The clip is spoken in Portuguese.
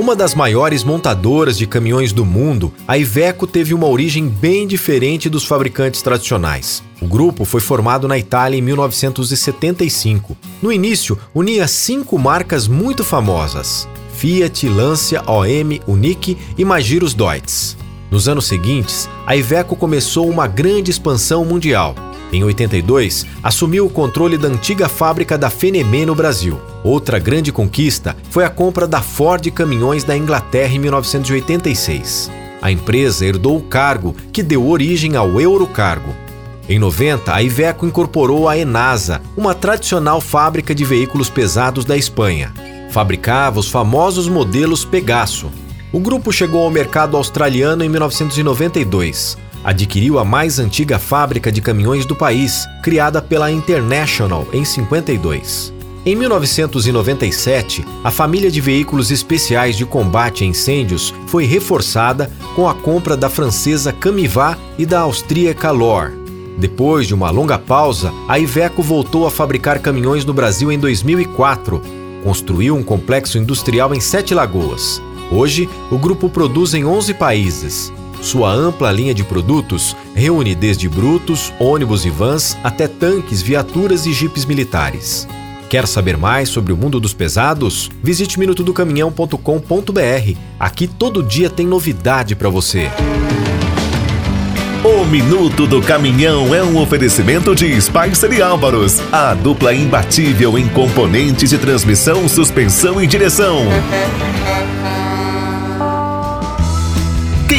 Uma das maiores montadoras de caminhões do mundo, a Iveco teve uma origem bem diferente dos fabricantes tradicionais. O grupo foi formado na Itália em 1975. No início, unia cinco marcas muito famosas: Fiat, Lancia, OM, Unique e Magirus Deutz. Nos anos seguintes, a Iveco começou uma grande expansão mundial. Em 82, assumiu o controle da antiga fábrica da Fenemé no Brasil. Outra grande conquista foi a compra da Ford Caminhões da Inglaterra em 1986. A empresa herdou o cargo, que deu origem ao Eurocargo. Em 90, a Iveco incorporou a Enasa, uma tradicional fábrica de veículos pesados da Espanha. Fabricava os famosos modelos Pegaso. O grupo chegou ao mercado australiano em 1992 adquiriu a mais antiga fábrica de caminhões do país, criada pela International em 52. Em 1997, a família de veículos especiais de combate a incêndios foi reforçada com a compra da francesa Camivat e da austríaca Lor. Depois de uma longa pausa, a Iveco voltou a fabricar caminhões no Brasil em 2004. Construiu um complexo industrial em Sete Lagoas. Hoje, o grupo produz em 11 países. Sua ampla linha de produtos reúne desde brutos, ônibus e vans até tanques, viaturas e jipes militares. Quer saber mais sobre o mundo dos pesados? Visite minutodocaminhão.com.br. Aqui todo dia tem novidade para você. O Minuto do Caminhão é um oferecimento de Spicer e Álvaros, a dupla imbatível em componentes de transmissão, suspensão e direção.